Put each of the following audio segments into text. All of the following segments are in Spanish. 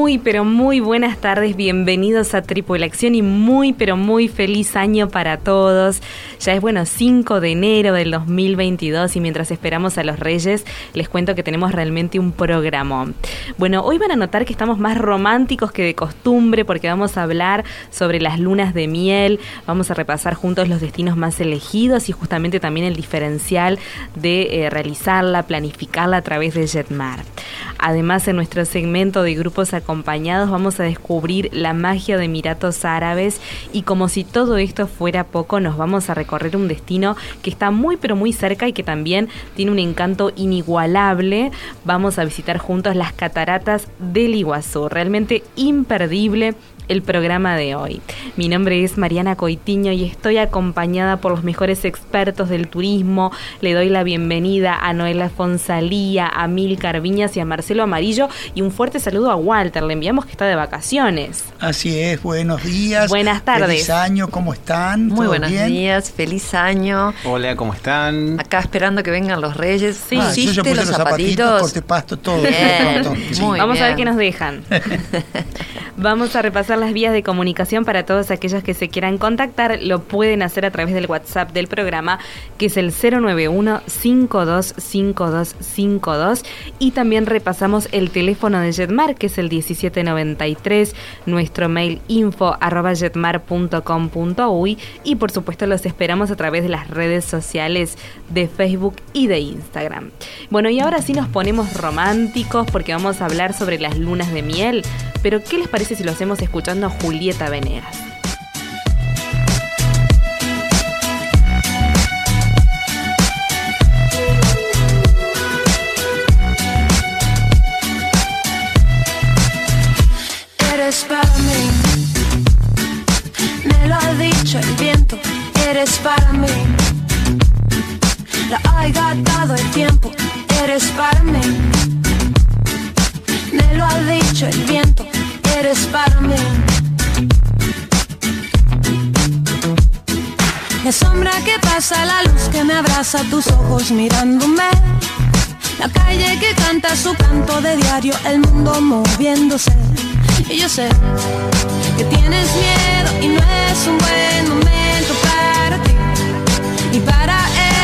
Muy, pero muy buenas tardes, bienvenidos a Tripulación y muy, pero muy feliz año para todos. Ya es bueno, 5 de enero del 2022 y mientras esperamos a los Reyes, les cuento que tenemos realmente un programa. Bueno, hoy van a notar que estamos más románticos que de costumbre porque vamos a hablar sobre las lunas de miel, vamos a repasar juntos los destinos más elegidos y justamente también el diferencial de eh, realizarla, planificarla a través de Jetmar. Además, en nuestro segmento de grupos acompañados vamos a descubrir la magia de Emiratos Árabes y como si todo esto fuera poco, nos vamos a recorrer un destino que está muy pero muy cerca y que también tiene un encanto inigualable. Vamos a visitar juntos las cataratas del Iguazú, realmente imperdible el programa de hoy. Mi nombre es Mariana Coitiño y estoy acompañada por los mejores expertos del turismo. Le doy la bienvenida a Noela Fonsalía, a Mil Carviñas y a Marcelo Amarillo y un fuerte saludo a Walter. Le enviamos que está de vacaciones. Así es, buenos días. Buenas tardes. Feliz año, ¿cómo están? Muy buenos días, feliz año. Hola, ¿cómo están? Acá esperando que vengan los reyes. Sí, ah, yo ya puse los, zapatitos, corte pasto, todo. Vamos a ver qué nos dejan. Vamos a repasar las vías de comunicación para todos aquellos que se quieran contactar. Lo pueden hacer a través del WhatsApp del programa, que es el 091-525252. Y también repasamos el teléfono de Jetmar, que es el 1793, nuestro mail info arroba jetmar.com.uy y por supuesto los esperamos a través de las redes sociales de Facebook y de Instagram. Bueno, y ahora sí nos ponemos románticos porque vamos a hablar sobre las lunas de miel. Pero, ¿qué les parece si lo hacemos escuchando a Julieta Venegas? Eres para mí, me lo ha dicho el viento, eres para mí. La ha gastado el tiempo, eres para mí. Me lo ha dicho el viento, eres para mí. La sombra que pasa, la luz que me abraza, tus ojos mirándome. La calle que canta su canto de diario, el mundo moviéndose. Y yo sé que tienes miedo y no es un buen momento para ti. Y para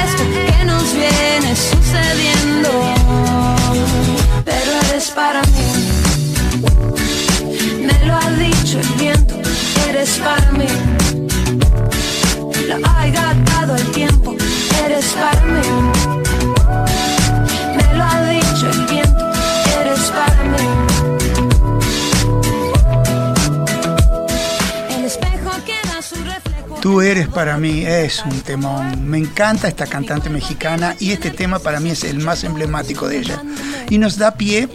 esto que nos viene sucediendo. Pero eres para el viento, eres para mí. Lo ha gastado el tiempo, eres para mí. Me lo ha dicho el viento, eres para mí. El espejo queda su reflejo. Tú eres para mí, es un temón. Me encanta esta cantante mexicana y este tema para mí es el más emblemático de ella. Y nos da pie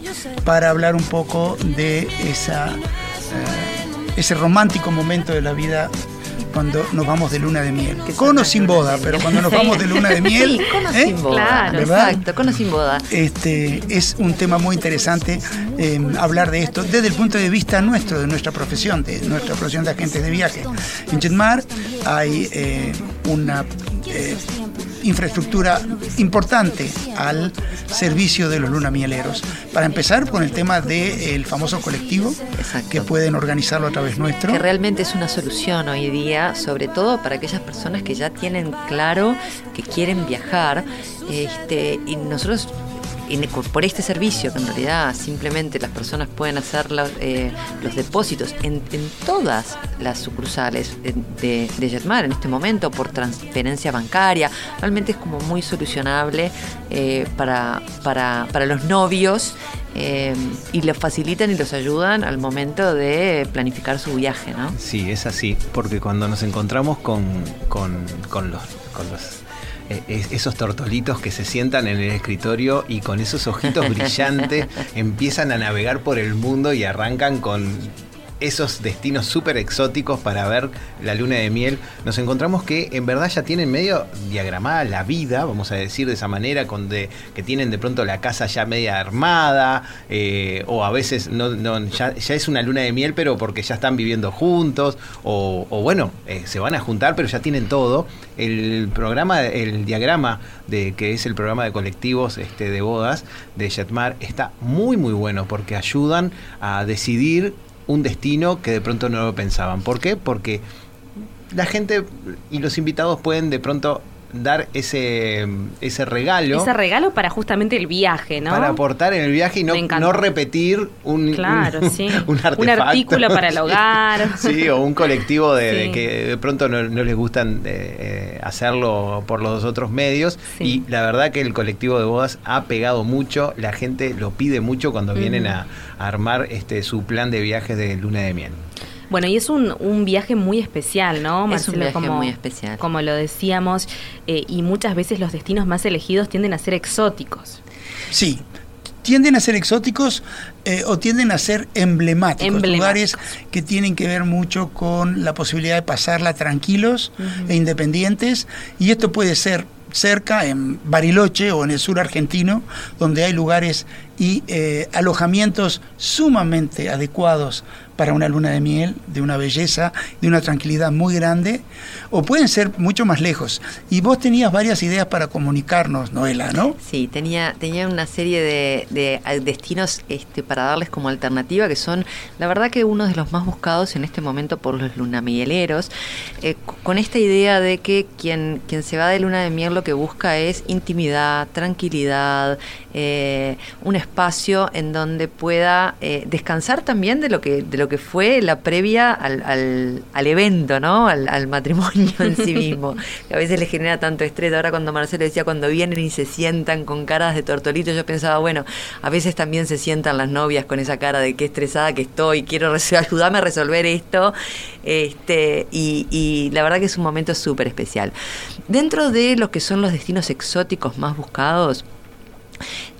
para hablar un poco de esa ese romántico momento de la vida cuando nos vamos de luna de miel. Con o sin boda, pero cuando nos vamos de luna de miel. Sí, con o ¿eh? sin boda. Claro, exacto, con o sin boda. Este, es un tema muy interesante eh, hablar de esto desde el punto de vista nuestro, de nuestra profesión, de nuestra profesión de agentes de viaje. En Jetmar hay eh, una infraestructura importante al servicio de los lunamieleros. Para empezar con el tema del famoso colectivo, que pueden organizarlo a través nuestro. Que realmente es una solución hoy día, sobre todo para aquellas personas que ya tienen claro que quieren viajar. Este, y nosotros por este servicio, que en realidad simplemente las personas pueden hacer eh, los depósitos en, todas las sucursales de, de Jetmar en este momento por transferencia bancaria, realmente es como muy solucionable eh, para, para, para los novios eh, y los facilitan y los ayudan al momento de planificar su viaje, ¿no? Sí, es así, porque cuando nos encontramos con, con, con los, los esos tortolitos que se sientan en el escritorio y con esos ojitos brillantes empiezan a navegar por el mundo y arrancan con esos destinos súper exóticos para ver la luna de miel, nos encontramos que en verdad ya tienen medio diagramada la vida, vamos a decir de esa manera, con de, que tienen de pronto la casa ya media armada, eh, o a veces no, ya, es una luna de miel, pero porque ya están viviendo juntos, o, bueno, eh, se van a juntar, pero ya tienen todo. El programa, el diagrama de que es el programa de colectivos este, de bodas de Jetmar está muy muy bueno porque ayudan a decidir un destino que de pronto no lo pensaban. ¿Por qué? Porque la gente y los invitados pueden de pronto dar ese, ese regalo. Ese regalo para justamente el viaje, ¿no? Para aportar en el viaje y no, no repetir un, claro, un, sí. un, artículo para el hogar. Sí, o un colectivo de, que de pronto no, les gustan eh, hacerlo por los otros medios. Y la verdad que el colectivo de bodas ha pegado mucho, la gente lo pide mucho cuando vienen a, a armar este su plan de viajes de luna de miel. Bueno, y es un, un viaje muy especial, ¿no, Marcelo? Es un viaje como, muy especial. Como lo decíamos, eh, y muchas veces los destinos más elegidos tienden a ser exóticos. Sí, tienden a ser exóticos eh, o tienden a ser emblemáticos, lugares que tienen que ver mucho con la posibilidad de pasarla tranquilos e independientes y esto puede ser cerca en Bariloche o en el sur argentino donde hay lugares y eh, alojamientos sumamente adecuados para una luna de miel, de una belleza, de una tranquilidad muy grande, o pueden ser mucho más lejos. Y vos tenías varias ideas para comunicarnos, Noela, ¿no? Sí, tenía, tenía una serie de, destinos este, para darles como alternativa, que son, la verdad que uno de los más buscados en este momento por los lunamieleros, eh, con esta idea de que quien, quien se va de luna de miel lo que busca es intimidad, tranquilidad, eh, un espacio en donde pueda eh, descansar también de lo que de lo que fue la previa al, al, evento, ¿no? Al, matrimonio en sí mismo. Que a veces le genera tanto estrés. Ahora cuando Marcelo decía cuando vienen y se sientan con caras de tortolito, yo pensaba, bueno, a veces también se sientan las novias con esa cara de qué estresada que estoy, quiero ayudarme a resolver esto. Este, y, y la verdad que es un momento súper especial. Dentro de lo que son los destinos exóticos más buscados,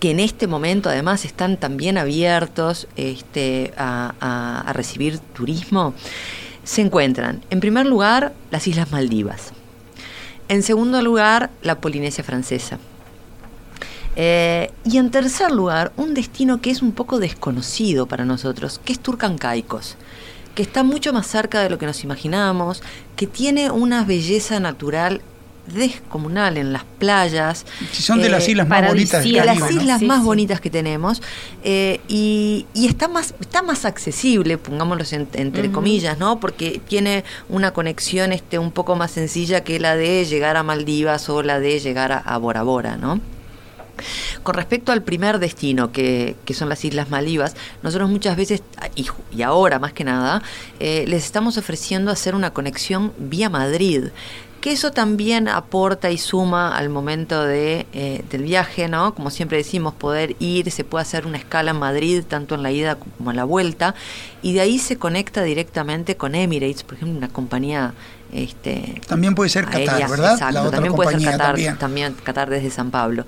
que en este momento además están también abiertos este, a, recibir turismo, se encuentran, en primer lugar, las Islas Maldivas. En segundo lugar, la Polinesia Francesa. Eh, y en tercer lugar, un destino que es un poco desconocido para nosotros, que es Turcancaicos, que está mucho más cerca de lo que nos imaginamos, que tiene una belleza natural descomunal en las playas. son de las eh, islas más bonitas de las islas más bonitas que tenemos. Eh, y, está más está más accesible, pongámoslo entre comillas, ¿no? Porque tiene una conexión este un poco más sencilla que la de llegar a Maldivas o la de llegar a, Bora Bora, ¿no? Con respecto al primer destino, que, que, son las Islas Maldivas, nosotros muchas veces, y, y ahora más que nada, eh, les estamos ofreciendo hacer una conexión vía Madrid que eso también aporta y suma al momento de, eh, del viaje, ¿no? Como siempre decimos, poder ir, se puede hacer una escala en Madrid, tanto en la ida como en la vuelta, y de ahí se conecta directamente con Emirates, por ejemplo, una compañía este, también puede ser Qatar, ¿verdad? Exacto, también puede ser Qatar, también. Qatar desde San Pablo.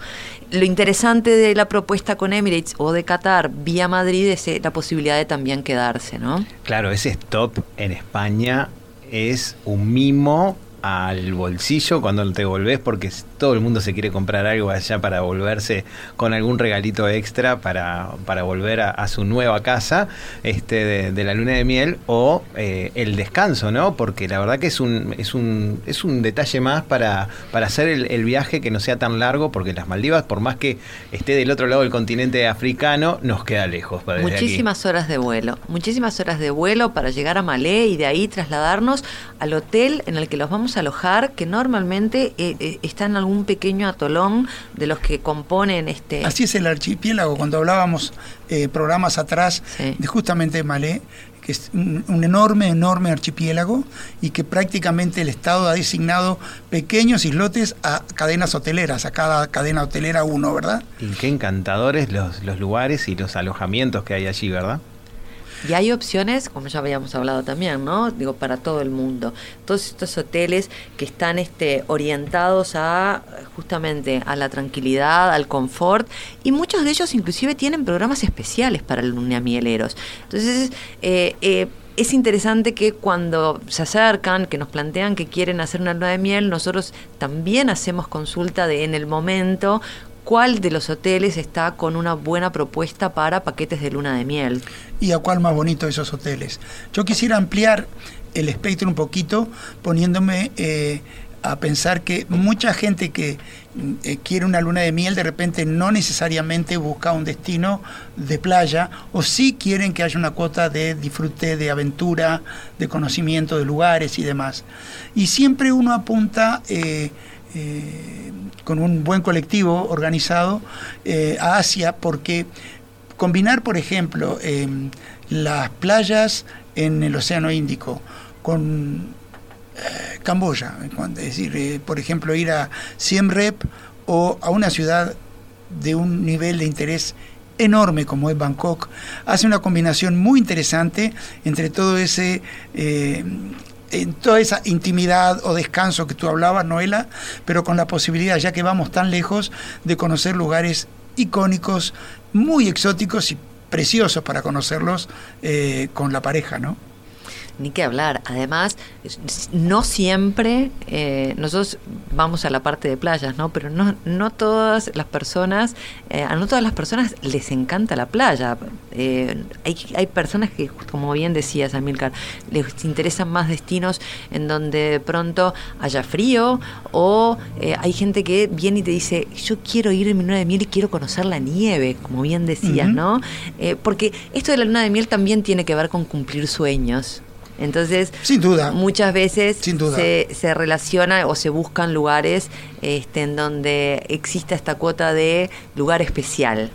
Lo interesante de la propuesta con Emirates o de Qatar vía Madrid es eh, la posibilidad de también quedarse, ¿no? Claro, ese stop en España es un mimo al bolsillo cuando te volvés porque todo el mundo se quiere comprar algo allá para volverse con algún regalito extra para, para volver a, su nueva casa este, de, la luna de miel o eh, el descanso, ¿no? Porque la verdad que es un, es un, es un detalle más para, para hacer el, viaje que no sea tan largo porque las Maldivas, por más que esté del otro lado del continente africano, nos queda lejos. muchísimas horas de vuelo, muchísimas horas de vuelo para llegar a Malé y de ahí trasladarnos al hotel en el que los vamos podemos alojar que normalmente eh, eh, está en algún pequeño atolón de los que componen este... Así es el archipiélago, cuando hablábamos eh, programas atrás Sí. de justamente Malé, que es un, un enorme, enorme archipiélago y que prácticamente el Estado ha designado pequeños islotes a cadenas hoteleras, a cada cadena hotelera uno, ¿verdad? Y qué encantadores los, los lugares y los alojamientos que hay allí, ¿verdad? Y hay opciones, como ya habíamos hablado también, ¿no? Digo, para todo el mundo. Todos estos hoteles que están este, orientados a justamente a la tranquilidad, al confort, y muchos de ellos inclusive tienen programas especiales para los lunamieleros. Entonces, eh, eh, es interesante que cuando se acercan, que nos plantean que quieren hacer una luna de miel, nosotros también hacemos consulta de en el momento cuál de los hoteles está con una buena propuesta para paquetes de luna de miel. y a cuál más bonito esos hoteles. Yo quisiera ampliar el espectro un poquito poniéndome eh, a pensar que mucha gente que mm, eh, quiere una luna de miel de repente no necesariamente busca un destino de playa o sí quieren que haya una cuota de disfrute, de aventura, de conocimiento de lugares y demás. Y siempre uno apunta... eh, eh, con un buen colectivo organizado eh, a Asia porque combinar, por ejemplo, eh, las playas en el Océano Índico con eh, Camboya, es decir, eh, por ejemplo, ir a Siem Reap o a una ciudad de un nivel de interés enorme como es Bangkok, hace una combinación muy interesante entre todo ese... en toda esa intimidad o descanso que tú hablabas, Noela, pero con la posibilidad, ya que vamos tan lejos, de conocer lugares icónicos, muy exóticos y preciosos para conocerlos eh, con la pareja, ¿no? Ni que hablar. Además, no siempre eh, nosotros vamos a la parte de playas, ¿no? Pero no, no todas las personas, eh, a no todas las personas les encanta la playa. Eh, hay, hay personas que, como bien decías, Amilcar, les interesan más destinos en donde de pronto haya frío o hay gente que viene y te dice, yo quiero ir en mi luna de miel y quiero conocer la nieve, como bien decías. ¿no? Porque esto de la luna de miel también tiene que ver con cumplir sueños. Entonces, Sin duda. muchas veces Sin duda. Se, se relaciona o se buscan lugares este, en donde exista esta cuota de lugar especial.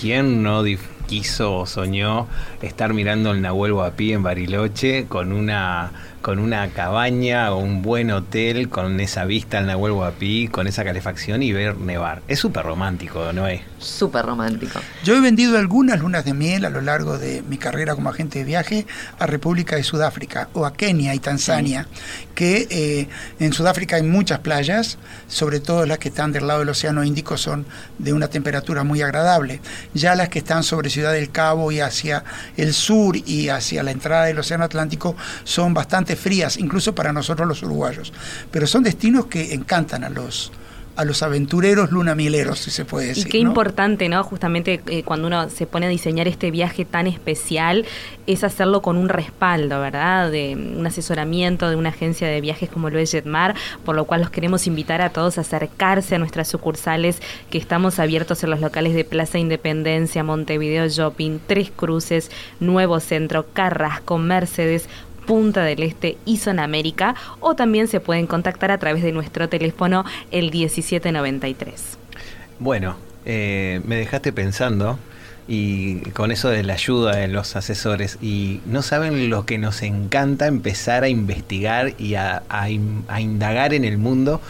¿Quién no quiso o soñó estar mirando el Nahuel Huapi en Bariloche con una con una cabaña o un buen hotel con esa vista al Nahuel Huapi, con esa calefacción y ver nevar? Es súper romántico, ¿no es? Súper romántico. Yo he vendido algunas lunas de miel a lo largo de mi carrera como agente de viaje a República de Sudáfrica o a Kenia y Tanzania, que eh, en Sudáfrica hay muchas playas, sobre todo las que están del lado del Océano Índico son de una temperatura muy agradable. Ya las que están sobre Ciudad del Cabo y hacia el sur y hacia la entrada del Océano Atlántico son bastante frías, incluso para nosotros los uruguayos. Pero son destinos que encantan a los a los aventureros lunamieleros, si se puede decir. Y qué ¿no? importante, ¿no? Justamente eh, cuando uno se pone a diseñar este viaje tan especial, es hacerlo con un respaldo, ¿verdad? De un asesoramiento de una agencia de viajes como lo es Jetmar, por lo cual los queremos invitar a todos a acercarse a nuestras sucursales, que estamos abiertos en los locales de Plaza Independencia, Montevideo Shopping, Tres Cruces, Nuevo Centro, Carrasco, Mercedes, Punta del Este y Zona América, o también se pueden contactar a través de nuestro teléfono el 1793. Bueno, eh, me dejaste pensando y con eso de la ayuda de los asesores y no saben lo que nos encanta empezar a investigar y a, a in- a indagar en el mundo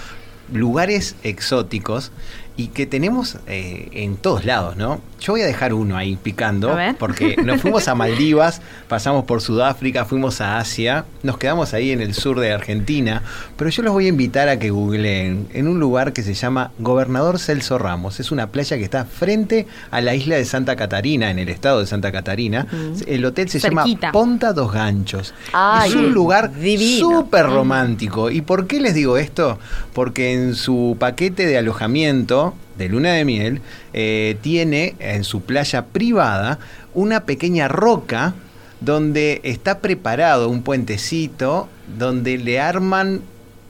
lugares exóticos y que tenemos eh, en todos lados, ¿no? Yo voy a dejar uno ahí picando porque nos fuimos a Maldivas, pasamos por Sudáfrica, fuimos a Asia, nos quedamos ahí en el sur de Argentina, pero yo los voy a invitar a que googleen en un lugar que se llama Gobernador Celso Ramos. Es una playa que está frente a la isla de Santa Catarina, en el estado de Santa Catarina. El hotel se Cerquita. llama Ponta dos Ganchos. Ay, es un lugar súper romántico. ¿Y por qué les digo esto? Porque en su paquete de alojamiento de luna de miel eh, tiene en su playa privada una pequeña roca donde está preparado un puentecito donde le arman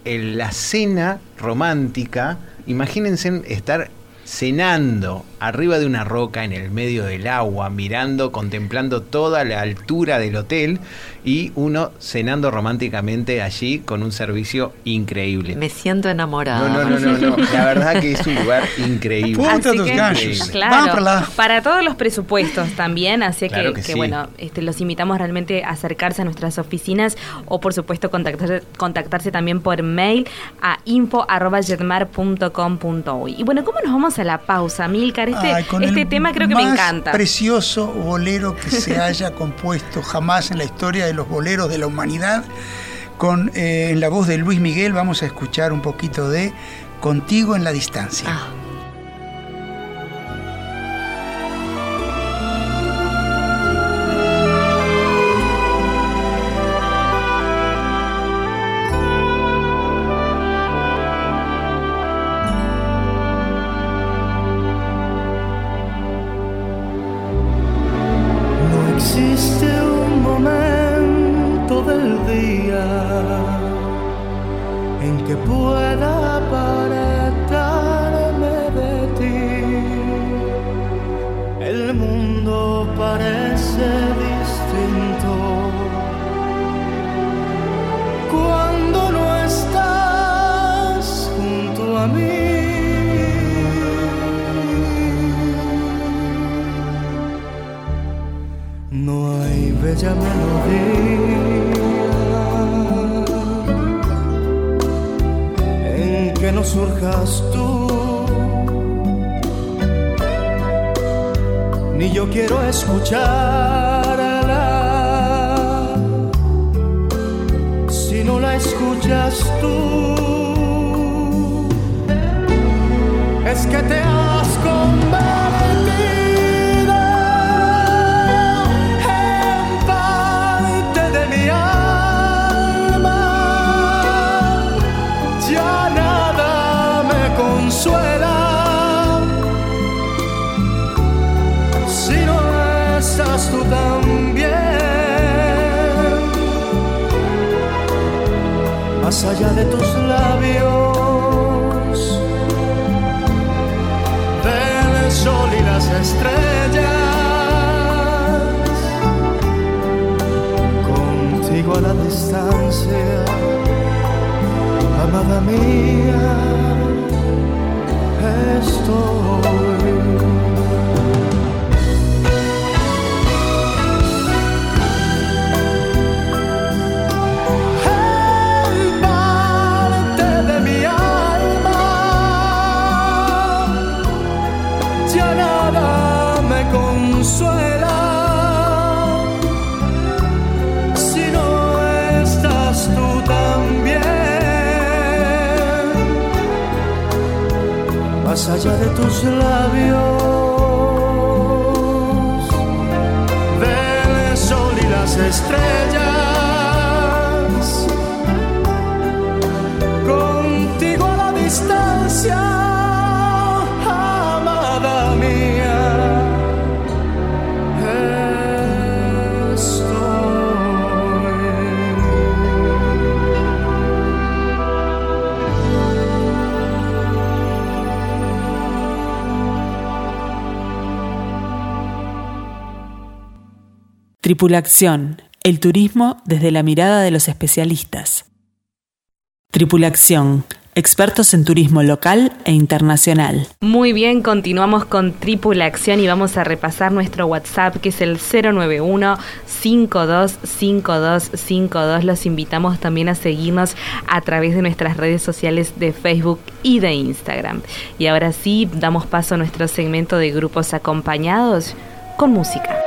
el- la cena romántica. Imagínense estar cenando arriba de una roca en el medio del agua, mirando, contemplando toda la altura del hotel y uno cenando románticamente allí con un servicio increíble. Me siento enamorado. No, no, no, no, la verdad que es un lugar increíble. Punta dos ganchos. Claro, para, para, todos los presupuestos también, así que, que, bueno, este, los invitamos realmente a acercarse a nuestras oficinas o por supuesto contactarse, contactarse también por mail a info.jetmar.com.uy. Y bueno, ¿cómo nos vamos a la pausa, Milcar? Este, este tema creo que me encanta. Precioso bolero que se haya compuesto jamás en la historia de los boleros de la humanidad. Con, eh, en la voz de Luis Miguel vamos a escuchar un poquito de Contigo en la distancia. Ah. bella melodía en que no surjas tú. Ni yo quiero escucharla si no la escuchas tú. Es que te allá de tus labios, del sol y las estrellas, contigo a la distancia, amada mía, estoy. más allá de tus labios. Ven el sol y las estrellas Tripulación, el turismo desde la mirada de los especialistas. Tripulación, expertos en turismo local e internacional. Muy bien, continuamos con Tripulación y vamos a repasar nuestro WhatsApp que es el 091 525252. Los invitamos también a seguirnos a través de nuestras redes sociales de Facebook y de Instagram. Y ahora sí, damos paso a nuestro segmento de grupos acompañados con música.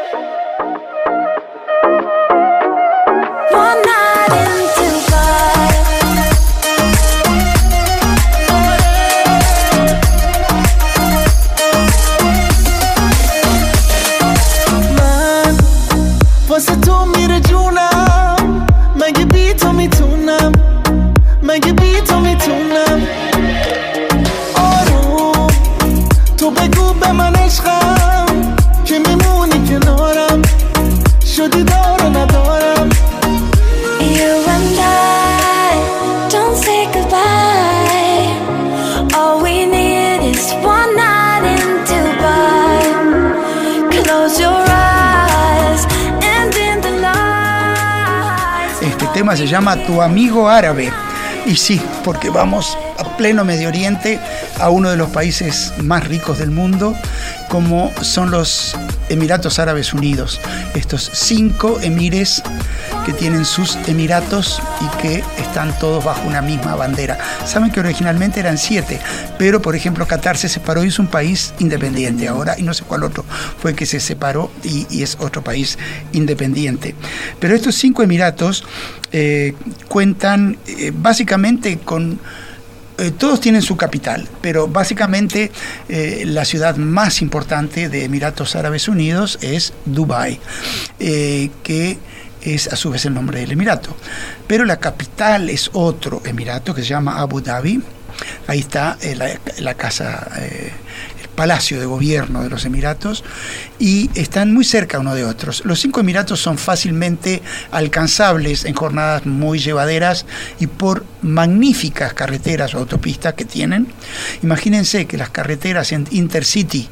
Se llama Tu amigo árabe. Y sí, porque vamos a pleno Medio Oriente, a uno de los países más ricos del mundo, como son los Emiratos Árabes Unidos. Estos cinco emires que tienen sus emiratos y que están todos bajo una misma bandera. Saben que originalmente eran siete, pero por ejemplo Qatar se separó y es un país independiente ahora, y no sé cuál otro fue que se separó y, es otro país independiente. Pero estos cinco emiratos eh, cuentan eh, básicamente con eh, todos tienen su capital, pero básicamente la ciudad más importante de Emiratos Árabes Unidos es Dubái, que es a su vez el nombre del emirato. Pero la capital es otro emirato que se llama Abu Dhabi. Ahí está eh, la, casa, eh, el palacio de gobierno de los Emiratos y están muy cerca uno de otros. Los cinco Emiratos son fácilmente alcanzables en jornadas muy llevaderas y por magníficas carreteras o autopistas que tienen. Imagínense que las carreteras en Intercity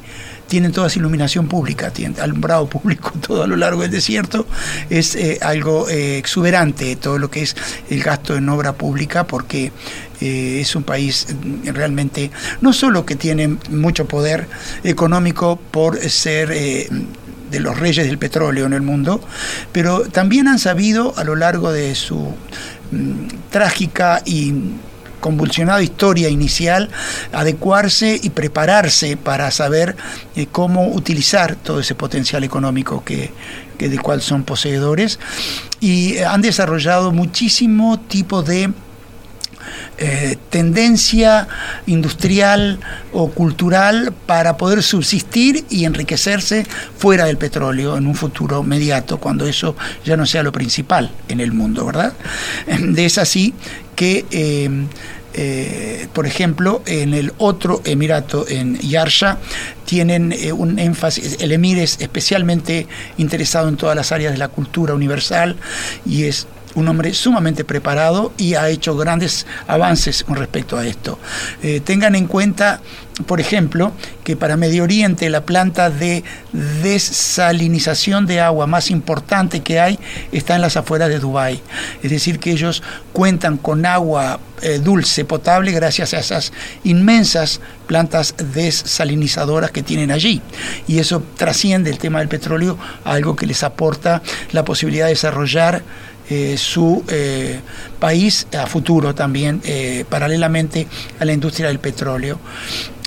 tienen todas iluminación pública, tienen alumbrado público todo a lo largo del desierto, es eh, algo eh, exuberante todo lo que es el gasto en obra pública porque eh, es un país mm, realmente no solo que tiene mucho poder económico por ser de los reyes del petróleo en el mundo, pero también han sabido a lo largo de su mm, trágica y convulsionada historia inicial, adecuarse y prepararse para saber eh, cómo utilizar todo ese potencial económico que, que de cual son poseedores. Y eh, han desarrollado muchísimo tipo de eh, tendencia industrial o cultural para poder subsistir y enriquecerse fuera del petróleo en un futuro inmediato, cuando eso ya no sea lo principal en el mundo, ¿verdad? De es así que... eh, eh, por ejemplo, en el otro emirato, en Yarsha, tienen un énfasis, el emir es especialmente interesado en todas las áreas de la cultura universal y es un hombre sumamente preparado y ha hecho grandes avances con respecto a esto. Eh, tengan en cuenta, por ejemplo, que para Medio Oriente la planta de desalinización de agua más importante que hay está en las afueras de Dubái. Es decir, que ellos cuentan con agua eh, dulce, potable, gracias a esas inmensas plantas desalinizadoras que tienen allí. Y eso trasciende el tema del petróleo a algo que les aporta la posibilidad de desarrollar eh, su eh, país a futuro también, eh, paralelamente a la industria del petróleo.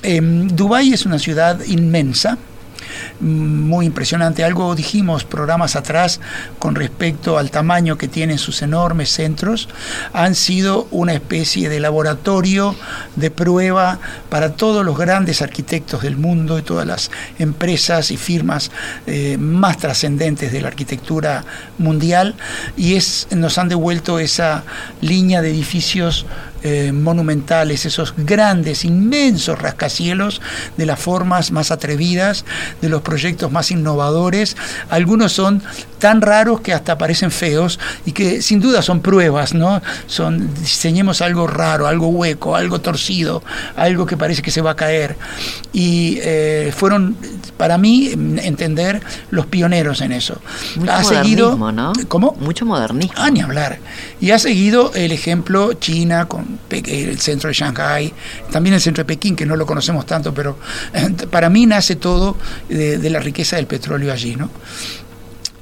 Em, Dubái es una ciudad inmensa, muy impresionante. Algo dijimos programas atrás con respecto al tamaño que tienen sus enormes centros. Han sido una especie de laboratorio de prueba para todos los grandes arquitectos del mundo y todas las empresas y firmas eh, más trascendentes de la arquitectura mundial. Y es, nos han devuelto esa línea de edificios eh, monumentales, esos grandes, inmensos rascacielos de las formas más atrevidas, de los proyectos más innovadores. Algunos son tan raros que hasta parecen feos y que sin duda son pruebas, ¿no? Son, diseñemos algo raro, algo hueco, algo torcido, algo que parece que se va a caer. Y eh, fueron, para mí, entender, los pioneros en eso. Mucho ha seguido, ¿no? ¿Cómo? Mucho modernismo. Ah, ni hablar. Y ha seguido el ejemplo China con el centro de Shanghái, también el centro de Pekín, que no lo conocemos tanto, pero eh, para mí nace todo de, la riqueza del petróleo allí, ¿no?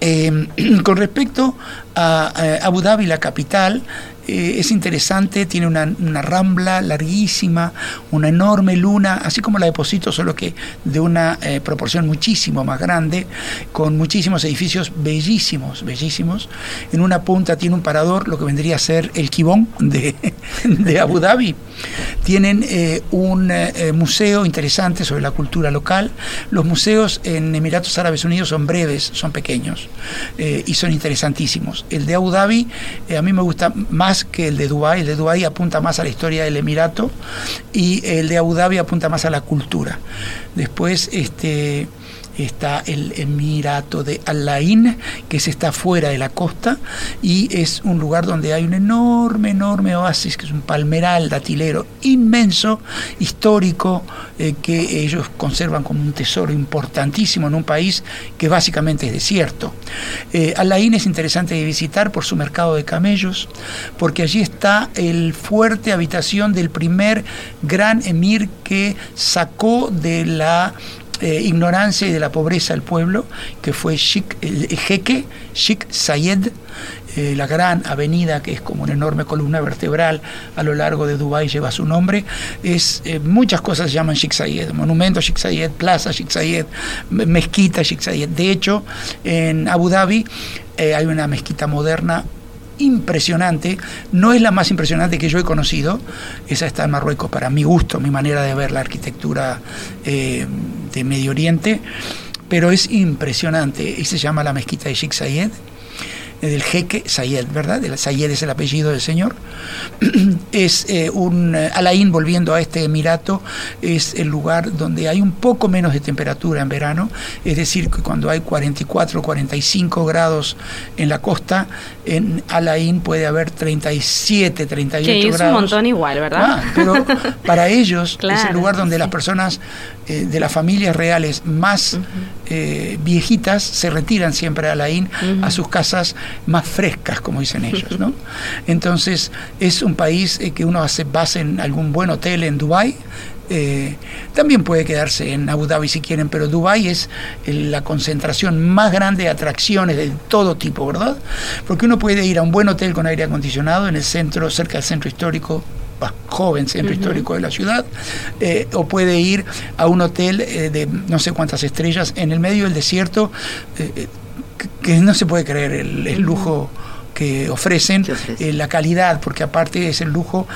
Eh, con respecto a, a Abu Dhabi, la capital, eh, es interesante, tiene una, rambla larguísima, una enorme luna, así como la de Posito, solo que de una eh, proporción muchísimo más grande, con muchísimos edificios bellísimos, bellísimos. En una punta tiene un parador, lo que vendría a ser el Kibón de, de Abu Dhabi. Tienen eh, un eh, museo interesante sobre la cultura local. Los museos en Emiratos Árabes Unidos son breves, son pequeños eh, y son interesantísimos. El de Abu Dhabi eh, a mí me gusta más que el de Dubái. El de Dubái apunta más a la historia del Emirato y el de Abu Dhabi apunta más a la cultura. Después, este está el Emirato de Al-Ain, que se está fuera de la costa y es un lugar donde hay un enorme, enorme oasis, que es un palmeral datilero inmenso, histórico, eh, que ellos conservan como un tesoro importantísimo en un país que básicamente es desierto. Eh, Al-Ain es interesante de visitar por su mercado de camellos, porque allí está el fuerte habitación del primer gran emir que sacó de la eh, ignorancia y de la pobreza al pueblo, que fue Sheikh, el jeque Sheikh Zayed, eh, la gran avenida que es como una enorme columna vertebral a lo largo de Dubái lleva su nombre. Es, eh, muchas cosas se llaman Sheikh Zayed, monumento Sheikh Zayed, plaza Sheikh Zayed, mezquita Sheikh Zayed. De hecho, en Abu Dhabi hay una mezquita moderna impresionante, no es la más impresionante que yo he conocido, esa está en Marruecos para mi gusto, mi manera de ver la arquitectura eh, de Medio Oriente, pero es impresionante. Y se llama la mezquita de Sheikh Zayed del jeque Sayed, ¿verdad? El Sayed es el apellido del señor. es eh, un eh, Alain, volviendo a este emirato, es el lugar donde hay un poco menos de temperatura en verano, es decir, que cuando hay 44, 45 grados en la costa, en Alain puede haber 37, 38 que es un montón igual, ¿verdad? Ah, pero para ellos es el lugar donde las personas eh, de las familias reales más viejitas se retiran siempre a Alain a sus casas más frescas, como dicen ellos. ¿no? Entonces, es un país eh, que uno hace base en algún buen hotel en Dubái. Eh, también puede quedarse en Abu Dhabi si quieren, pero Dubái es la concentración más grande de atracciones de todo tipo, ¿verdad? Porque uno puede ir a un buen hotel con aire acondicionado en el centro, cerca del centro histórico joven centro histórico de la ciudad, eh, o puede ir a un hotel de no sé cuántas estrellas en el medio del desierto, que no se puede creer el, lujo que ofrecen, eh, la calidad, porque aparte es el lujo,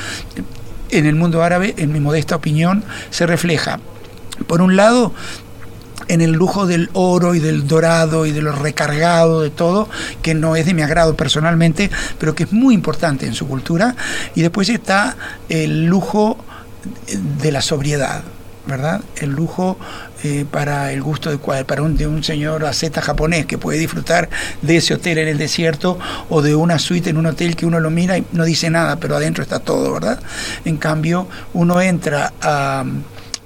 en el mundo árabe, en mi modesta opinión, se refleja, por un lado, en el lujo del oro y del dorado y de lo recargado de todo, que no es de mi agrado personalmente, pero que es muy importante en su cultura. Y después está el lujo de la sobriedad, ¿verdad? El lujo eh, para el gusto de, para un, de un señor aceta japonés que puede disfrutar de ese hotel en el desierto o de una suite en un hotel que uno lo mira y no dice nada, pero adentro está todo, ¿verdad? En cambio, uno entra a...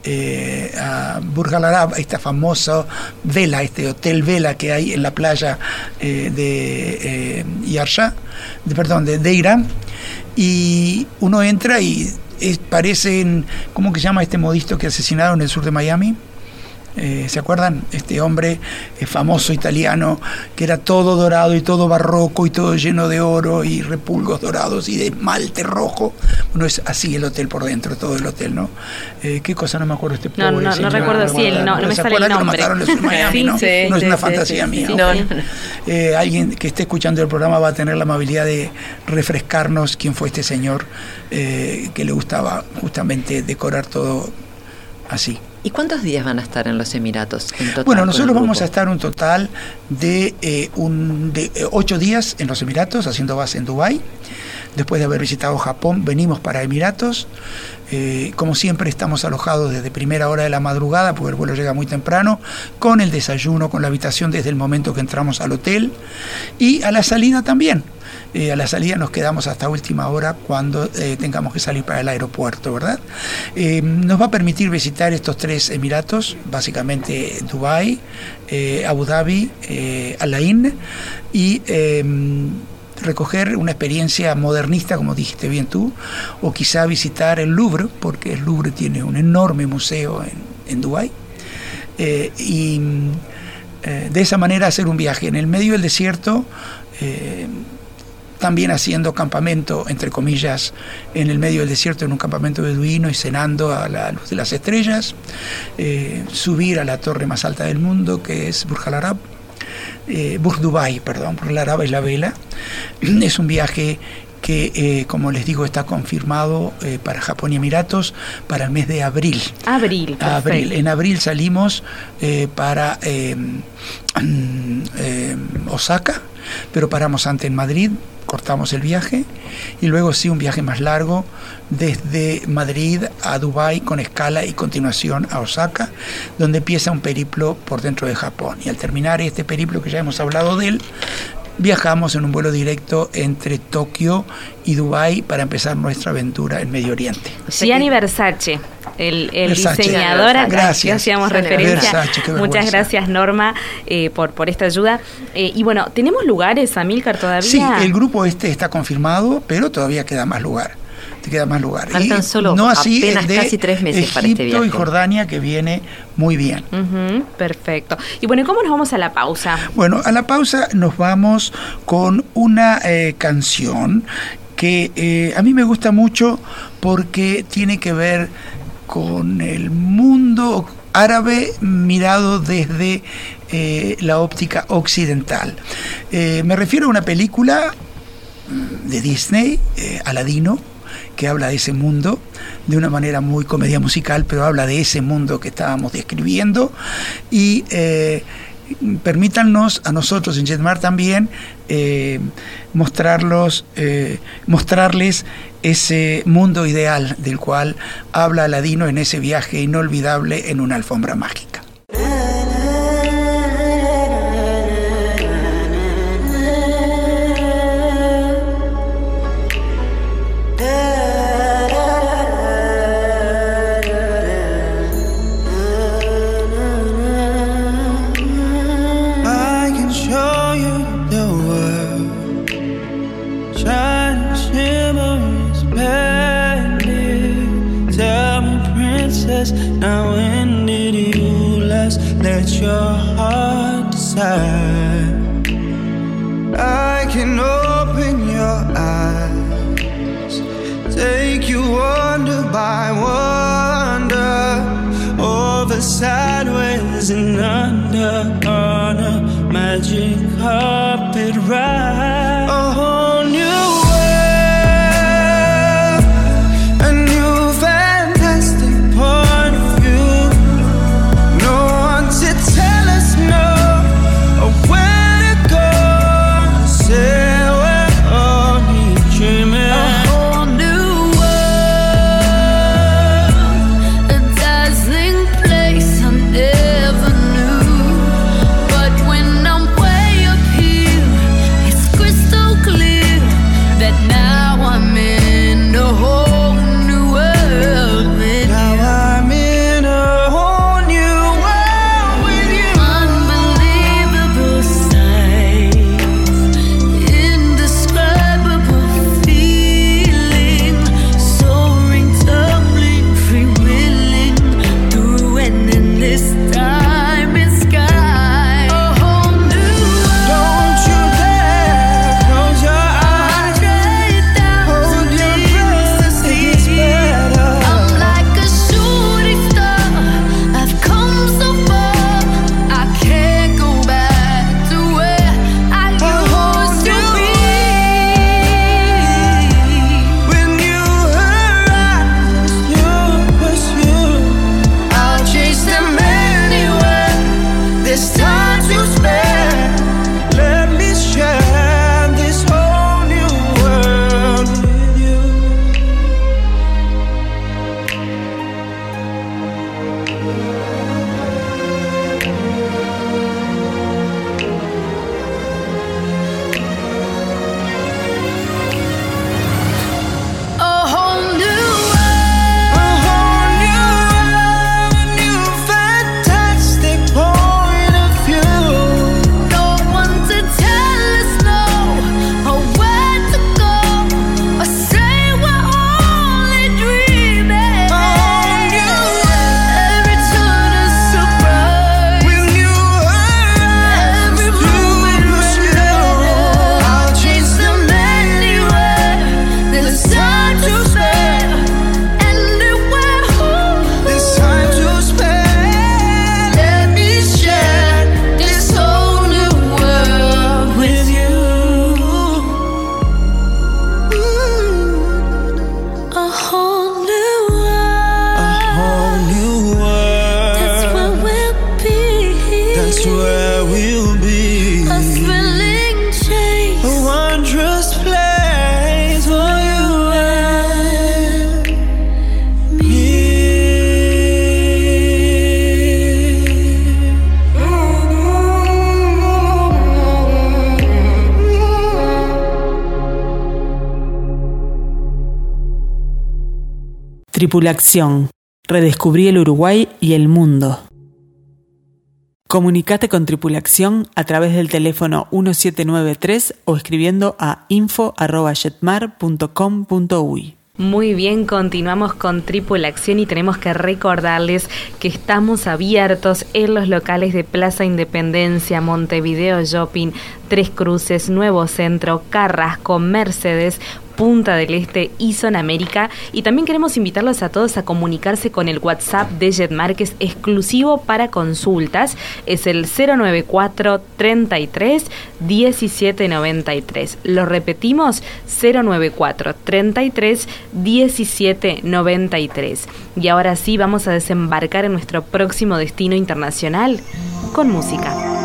Eh, a Burj Al Arab, esta famosa vela, este hotel vela que hay en la playa eh, de eh, Yarsha, de, perdón, de, de Irán, y uno entra y parecen, ¿cómo que se llama este modisto que asesinaron en el sur de Miami? Eh, ¿Se acuerdan? Este hombre eh, famoso italiano que era todo dorado y todo barroco y todo lleno de oro y repulgos dorados y de malte rojo. Bueno, es así el hotel por dentro, todo el hotel, ¿no? Eh, ¿Qué cosa no me acuerdo este pobre No, no, no recuerdo si él, no, no me sale el nombre. Que lo Miami, ¿no? no es una fantasía mía. alguien que esté escuchando el programa va a tener la amabilidad de refrescarnos quién fue este señor que le gustaba justamente decorar todo así. ¿Y cuántos días van a estar en los Emiratos? bueno, nosotros vamos a estar un total de, eh, un, de eh, ocho días en los Emiratos, haciendo base en Dubái. Después de haber visitado Japón, venimos para Emiratos. Eh, como siempre, estamos alojados desde primera hora de la madrugada, porque el vuelo llega muy temprano, con el desayuno, con la habitación desde el momento que entramos al hotel. Y a la salida también. Eh, a la salida nos quedamos hasta última hora cuando eh, tengamos que salir para el aeropuerto, ¿verdad? Nos va a permitir visitar estos tres emiratos, básicamente Dubái, Abu Dhabi, Alain, y recoger una experiencia modernista, como dijiste bien tú, o quizá visitar el Louvre, porque el Louvre tiene un enorme museo en, en Dubái. y de esa manera hacer un viaje en el medio del desierto también haciendo campamento, entre comillas, en el medio del desierto, en un campamento beduino y cenando a la luz de las estrellas, eh, subir a la torre más alta del mundo, que es Burj Al Arab, eh, Burj Dubai, perdón, Burj Al Arab es la vela. Es un viaje que, eh, como les digo, está confirmado para Japón y Emiratos para el mes de abril. Abril. Abril. En abril salimos para mm, Osaka, pero paramos antes en Madrid, acortamos el viaje y luego sí un viaje más largo desde Madrid a Dubái con escala y continuación a Osaka, donde empieza un periplo por dentro de Japón. Y al terminar este periplo que ya hemos hablado de él, viajamos en un vuelo directo entre Tokio y Dubái para empezar nuestra aventura en Medio Oriente. Gianni Versace, el, diseñador a gracias. hacíamos referencia. Muchas gracias Norma eh, por, por esta ayuda. Eh, y bueno, ¿tenemos lugares, Amilcar, todavía? Sí, el grupo este está confirmado, pero todavía queda más lugar te queda más lugar. Faltan solo no así apenas casi tres meses para este viaje. y Jordania que viene muy bien. perfecto. Y bueno, ¿cómo nos vamos a la pausa? Bueno, a la pausa nos vamos con una eh, canción que eh, a mí me gusta mucho porque tiene que ver con el mundo árabe mirado desde eh, la óptica occidental. me refiero a una película mm, de Disney, Aladino, que habla de ese mundo de una manera muy comedia musical, pero habla de ese mundo que estábamos describiendo y eh, permítanos a nosotros en Jetmar también eh, mostrarlos, eh, mostrarles ese mundo ideal del cual habla Aladino en ese viaje inolvidable en una alfombra mágica. Tripulación. Redescubrí el Uruguay y el mundo. Comunicate con Tripulación a través del teléfono 1793 o escribiendo a info.jetmar.com.uy. Muy bien, continuamos con Triple Acción y tenemos que recordarles que estamos abiertos en los locales de Plaza Independencia, Montevideo Shopping, Tres Cruces, Nuevo Centro, Carrasco, Mercedes, Punta del Este y América. Y también queremos invitarlos a todos a comunicarse con el WhatsApp de Jetmar, que es exclusivo para consultas. Es el 094 33 1793. Lo repetimos, 094 33 1793. Y ahora sí, vamos a desembarcar en nuestro próximo destino internacional con música.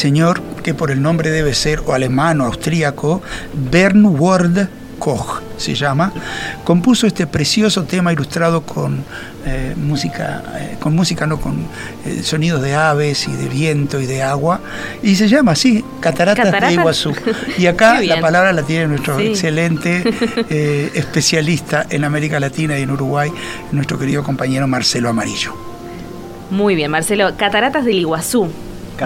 Señor, que por el nombre debe ser o alemán o austríaco, Bernward Koch se llama, compuso este precioso tema ilustrado con eh, música, eh, con música no, con eh, sonidos de aves y de viento y de agua, y se llama así, Cataratas, de Iguazú. Y acá la palabra la tiene nuestro excelente especialista en América Latina y en Uruguay, nuestro querido compañero Marcelo Amarillo. Muy bien, Marcelo, Cataratas del Iguazú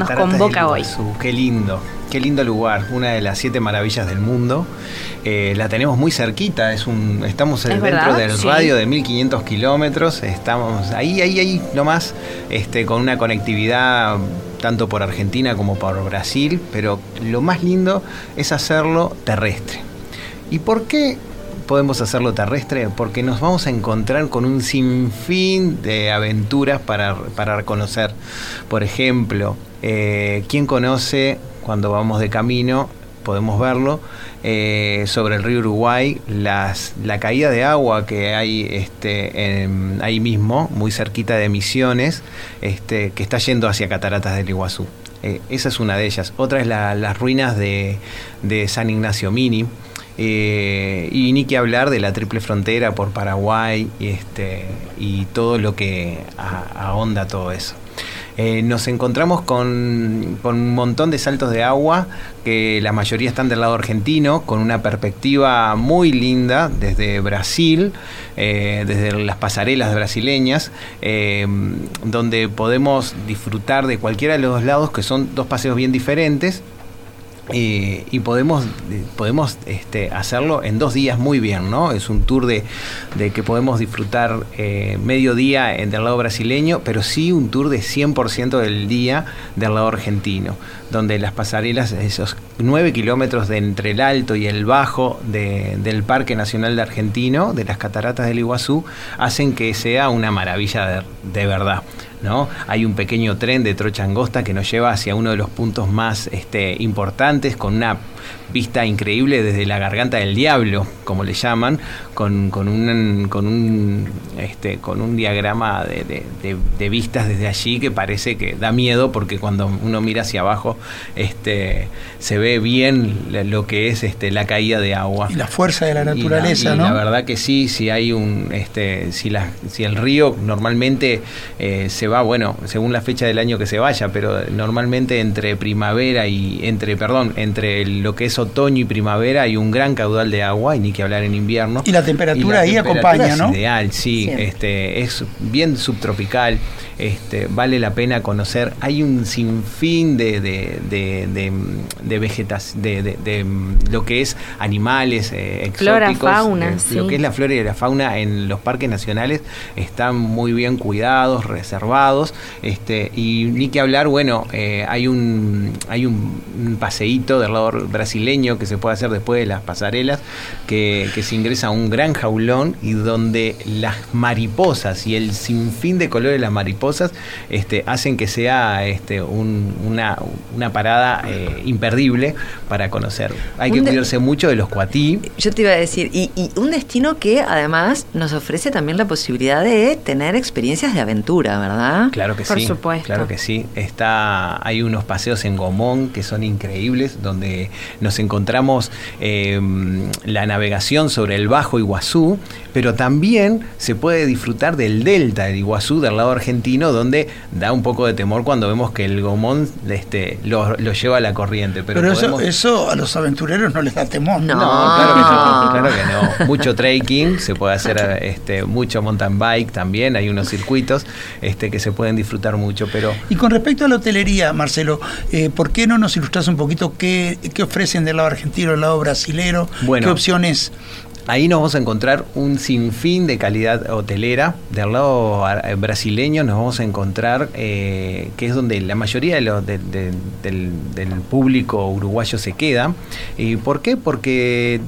nos convoca hoy. Qué lindo, qué lindo lugar, una de las siete maravillas del mundo. Eh, la tenemos muy cerquita, es un, estamos dentro del radio de 1500 kilómetros, estamos ahí, ahí, ahí nomás, este, con una conectividad tanto por Argentina como por Brasil, pero lo más lindo es hacerlo terrestre. ¿Y por qué podemos hacerlo terrestre? Porque nos vamos a encontrar con un sinfín de aventuras para, para conocer. Por ejemplo, eh, ¿Quién conoce cuando vamos de camino? Podemos verlo eh, sobre el río Uruguay, la caída de agua que hay este, ahí mismo, muy cerquita de Misiones, este, que está yendo hacia Cataratas del Iguazú. Eh, esa es una de ellas. Otra es las ruinas de, San Ignacio Mini. y ni que hablar de la triple frontera por Paraguay este, y todo lo que ahonda todo eso. Eh, nos encontramos con, un montón de saltos de agua, que la mayoría están del lado argentino, con una perspectiva muy linda desde Brasil, eh, desde las pasarelas brasileñas, eh, donde podemos disfrutar de cualquiera de los dos lados, que son dos paseos bien diferentes y podemos, podemos este, hacerlo en dos días muy bien, ¿no? Es un tour de, que podemos disfrutar eh, medio día en del lado brasileño, pero sí un tour de 100% del día del lado argentino, donde las pasarelas, esos 9 kilómetros de entre el alto y el bajo del Parque Nacional de Argentino, de las Cataratas del Iguazú, hacen que sea una maravilla de verdad. Hay un pequeño tren de trocha angosta que nos lleva hacia uno de los puntos más este, importantes con una vista increíble desde la garganta del diablo, como le llaman, con, con, un, con, un, este, con un diagrama de, vistas desde allí que parece que da miedo porque cuando uno mira hacia abajo este, se ve bien lo que es este, la caída de agua. Y la fuerza de la naturaleza, ¿no? La verdad que sí, si hay un, este, si, la, si el río normalmente eh, se va va, bueno, según la fecha del año que se vaya, pero normalmente entre primavera y entre, perdón, entre lo que es otoño y primavera hay un gran caudal de agua y ni que hablar en invierno. Y la temperatura ahí acompaña, ¿no? Ideal, sí, este es bien subtropical este, vale la pena conocer. Hay un sinfín de, de, de, de, de vegetas, de, lo que es animales eh, exóticos. fauna, eh, Lo que es la flora y la fauna en los parques nacionales están muy bien cuidados, reservados. Este, y ni que hablar, bueno, eh, hay un hay un, paseíto del lado brasileño que se puede hacer después de las pasarelas, que, que se ingresa a un gran jaulón y donde las mariposas y el sinfín de colores de las mariposas este, hacen que sea este, una, parada eh, imperdible para conocer. Hay que cuidarse mucho de los cuatí. Yo te iba a decir, y, un destino que además nos ofrece también la posibilidad de tener experiencias de aventura, ¿verdad? Claro que Por sí. supuesto. Claro que sí. Está, hay unos paseos en Gomón que son increíbles, donde nos encontramos em, la navegación sobre el Bajo Iguazú, pero también se puede disfrutar del delta del Iguazú del lado argentino donde da un poco de temor cuando vemos que el gomón este, lo, lleva a la corriente. Pero, eso, a los aventureros no les da temor. No, claro, que no, claro que no. Mucho trekking, se puede hacer este, mucho mountain bike también, hay unos circuitos este, que se pueden disfrutar mucho. pero Y con respecto a la hotelería, Marcelo, eh, ¿por qué no nos ilustras un poquito qué, qué ofrecen del lado argentino, del lado brasilero? ¿Qué opciones Ahí nos vamos a encontrar un sinfín de calidad hotelera. Del lado brasileño nos vamos a encontrar, eh, que es donde la mayoría de los, del, del, público uruguayo se queda. ¿Y por qué? Porque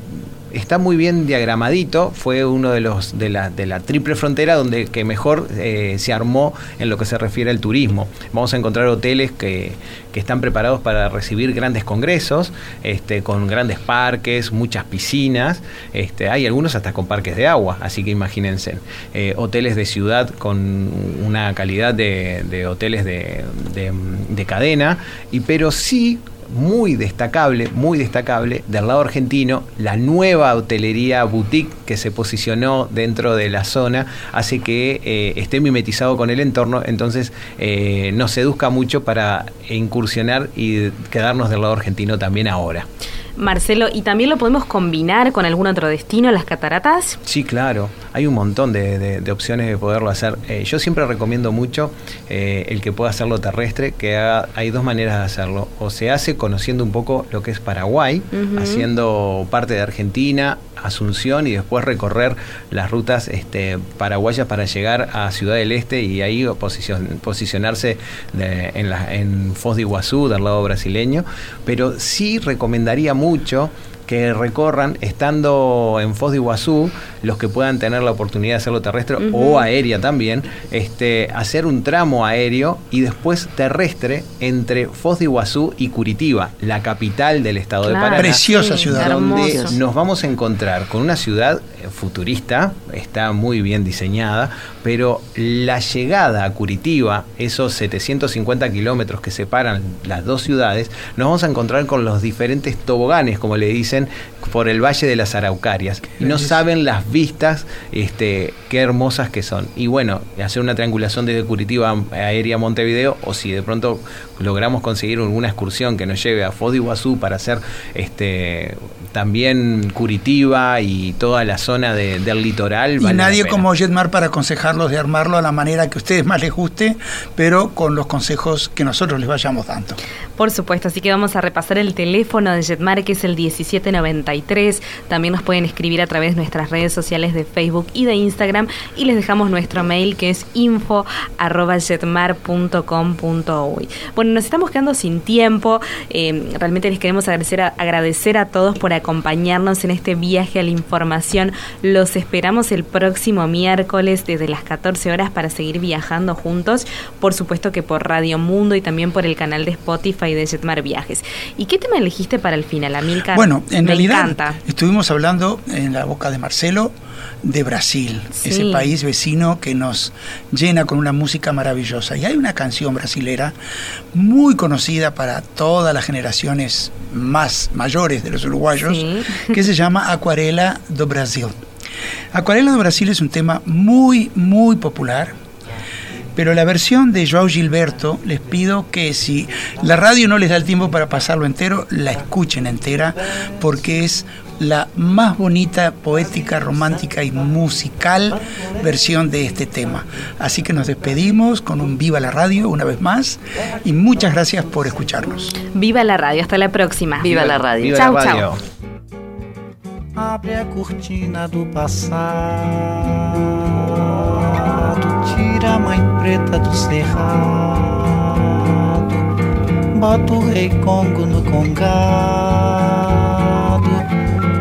está muy bien diagramadito, fue uno de los de la, de la triple frontera donde que mejor eh, se armó en lo que se refiere al turismo. Vamos a encontrar hoteles que, que están preparados para recibir grandes congresos, este, con grandes parques, muchas piscinas, este, hay algunos hasta con parques de agua, así que imagínense, eh, hoteles de ciudad con una calidad de, de hoteles de, de, de cadena, y pero sí muy destacable, muy destacable del lado argentino, la nueva hotelería boutique que se posicionó dentro de la zona hace que eh, esté mimetizado con el entorno, entonces eh, nos seduzca mucho para incursionar y quedarnos del lado argentino también ahora. Marcelo, ¿y también lo podemos combinar con algún otro destino, las cataratas? Sí, claro. Hay un montón de, opciones de poderlo hacer. Eh, yo siempre recomiendo mucho eh, el que pueda hacerlo terrestre, que hay dos maneras de hacerlo. O se hace conociendo un poco lo que es Paraguay, haciendo parte de Argentina, Asunción y después recorrer las rutas este, paraguayas para llegar a Ciudad del Este y ahí posicionarse en, la, en Foz de Iguazú, del lado brasileño. Pero sí recomendaría mucho que recorran, estando en Foz de Iguazú, los que puedan tener la oportunidad de hacerlo terrestre o aérea también, este, hacer un tramo aéreo y después terrestre entre Foz de Iguazú y Curitiba, la capital del estado de Paraná. Preciosa ciudad. Donde nos vamos a encontrar con una ciudad eh, futurista, está muy bien diseñada, pero la llegada a Curitiba, esos 750 kilómetros que separan las dos ciudades, nos vamos a encontrar con los diferentes toboganes, como le dicen, por el Valle de las Araucarias. Y no saben las vistas, este, qué hermosas que son. Y bueno, hacer una triangulación desde Curitiba aérea a Montevideo, o si de pronto logramos conseguir alguna excursión que nos lleve a Foz de Iguazú para hacer este también Curitiba y toda la zona del litoral. Y nadie como Jetmar para aconsejarlos de armarlo a la manera que a ustedes más les guste, pero con los consejos que nosotros les vayamos dando. Por supuesto, así que vamos a repasar el teléfono de Jetmar que es el 1793. También nos pueden escribir a través de nuestras redes sociales de Facebook y de Instagram y les dejamos nuestro mail que es info@jetmar.com.uy. Bueno, nos estamos quedando sin tiempo. Eh, realmente les queremos agradecer a, agradecer a todos por acompañarnos en este viaje a la información. Los esperamos el próximo miércoles desde las 14 horas para seguir viajando juntos. Por supuesto que por Radio Mundo y también por el canal de Spotify de Jetmar Viajes. ¿Y qué tema elegiste para el final, Amilcar? Bueno, en realidad estuvimos hablando en la boca de Marcelo de Brasil, ese país vecino que nos llena con una música maravillosa. Y hay una canción brasilera muy conocida para todas las generaciones más mayores de los uruguayos, que se llama Acuarela do Brasil. Acuarela do Brasil es un tema muy, muy popular Pero la versión de Joao Gilberto, les pido que si la radio no les da el tiempo para pasarlo entero, la escuchen entera, porque es la más bonita, poética, romántica y musical versión de este tema. Así que nos despedimos con un Viva la Radio una vez más y muchas gracias por escucharnos. Viva la radio, hasta la próxima. Viva la radio. Chau. radio. Abre a cortina do passado, tira a mãe preta do cerrado, bota o rei Congo no congado,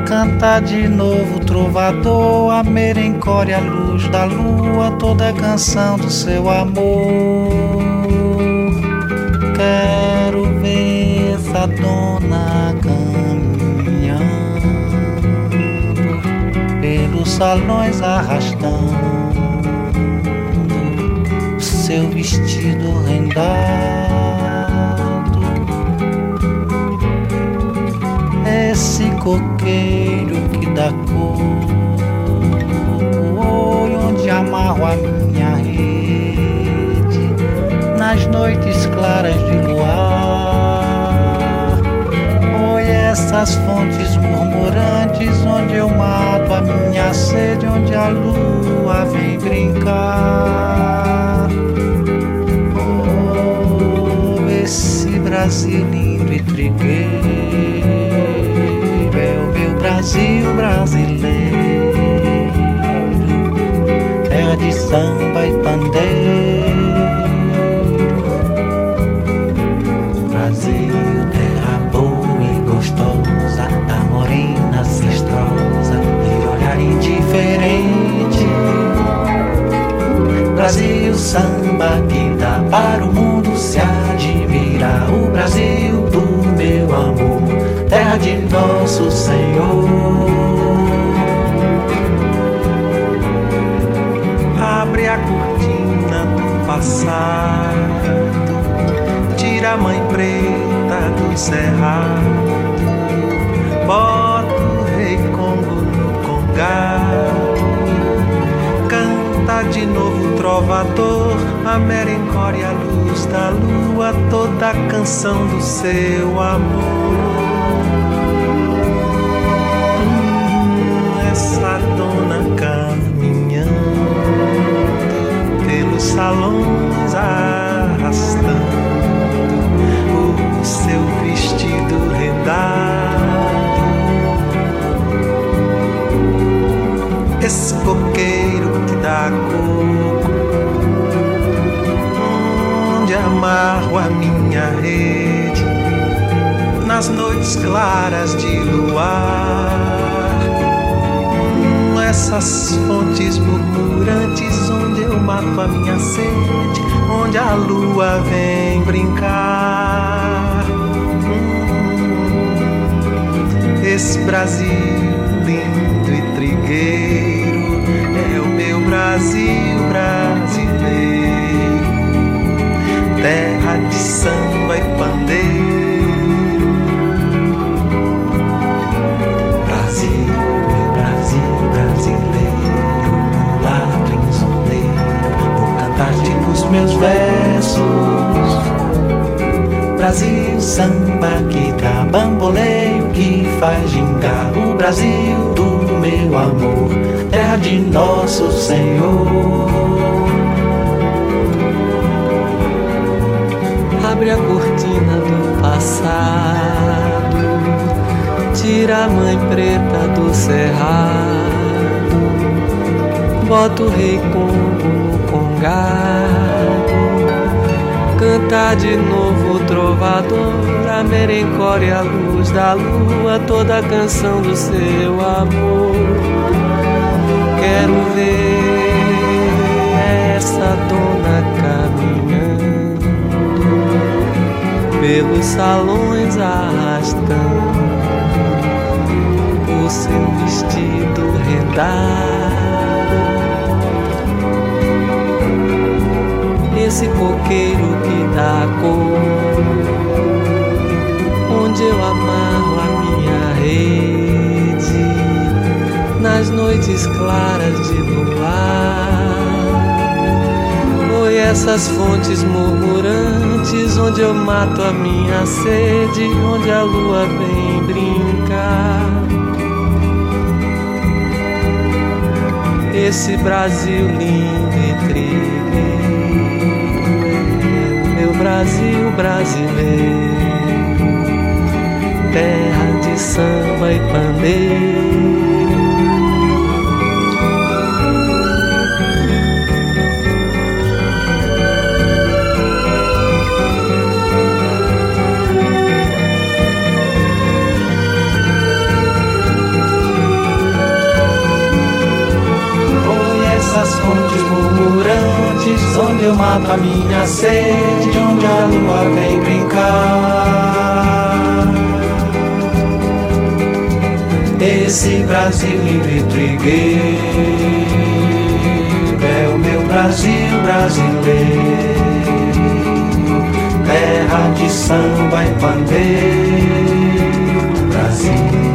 canta de novo trovador, a merencore a luz da lua, toda a canção do seu amor. Quero ver essa dona caminhando pelos salões arrastando seu vestido rendado. Esse coqueiro que dá cor, onde amarro a minha rede nas noites claras de luar. Oi, essas fontes murmurantes onde eu mato a minha sede, onde a lua vem brincar. Oh, esse Brasil lindo e trigueiro Brasil brasileiro, terra de samba e pandeiro. Brasil, terra boa e gostosa, da morena cistrosa e olhar indiferente. Brasil, samba que dá para o mundo nosso Senhor. Abre a cortina do passado tira a mãe preta do cerrado, bota o rei Congo no congado, canta de novo trovador, a merencore a luz da lua, toda a canção do seu amor. Salões arrastando o seu vestido rendado. Esse coqueiro que dá coco, onde amarro a minha rede nas noites claras de luar. Essas fontes eu mato a minha sede, onde a lua vem brincar. Hum, Esse Brasil lindo e trigueiro é o meu Brasil brasileiro, terra de samba e pandeiro. Brasil, samba que dá bamboleio, que faz gingar o Brasil do meu amor, terra de nosso Senhor. Abre a cortina do passado, tira a mãe preta do cerrado, bota o rei Congo no congado, canta de novo trovador, a merencore a luz da lua, toda a canção do seu amor. Quero ver essa dona caminhando pelos salões arrastando o seu vestido rendado. Esse coqueiro que dá cor, onde eu amarro a minha rede nas noites claras de luar. Oi, essas fontes murmurantes, onde eu mato a minha sede, onde a lua vem brincar. Esse Brasil lindo e trigueiro, meu Brasil brasileiro, terra de samba e pandeiro. onde eu mato a minha sede, onde a lua vem brincar. Esse Brasil livre trigueiro é o meu Brasil brasileiro, terra de samba e pandeiro, Brasil.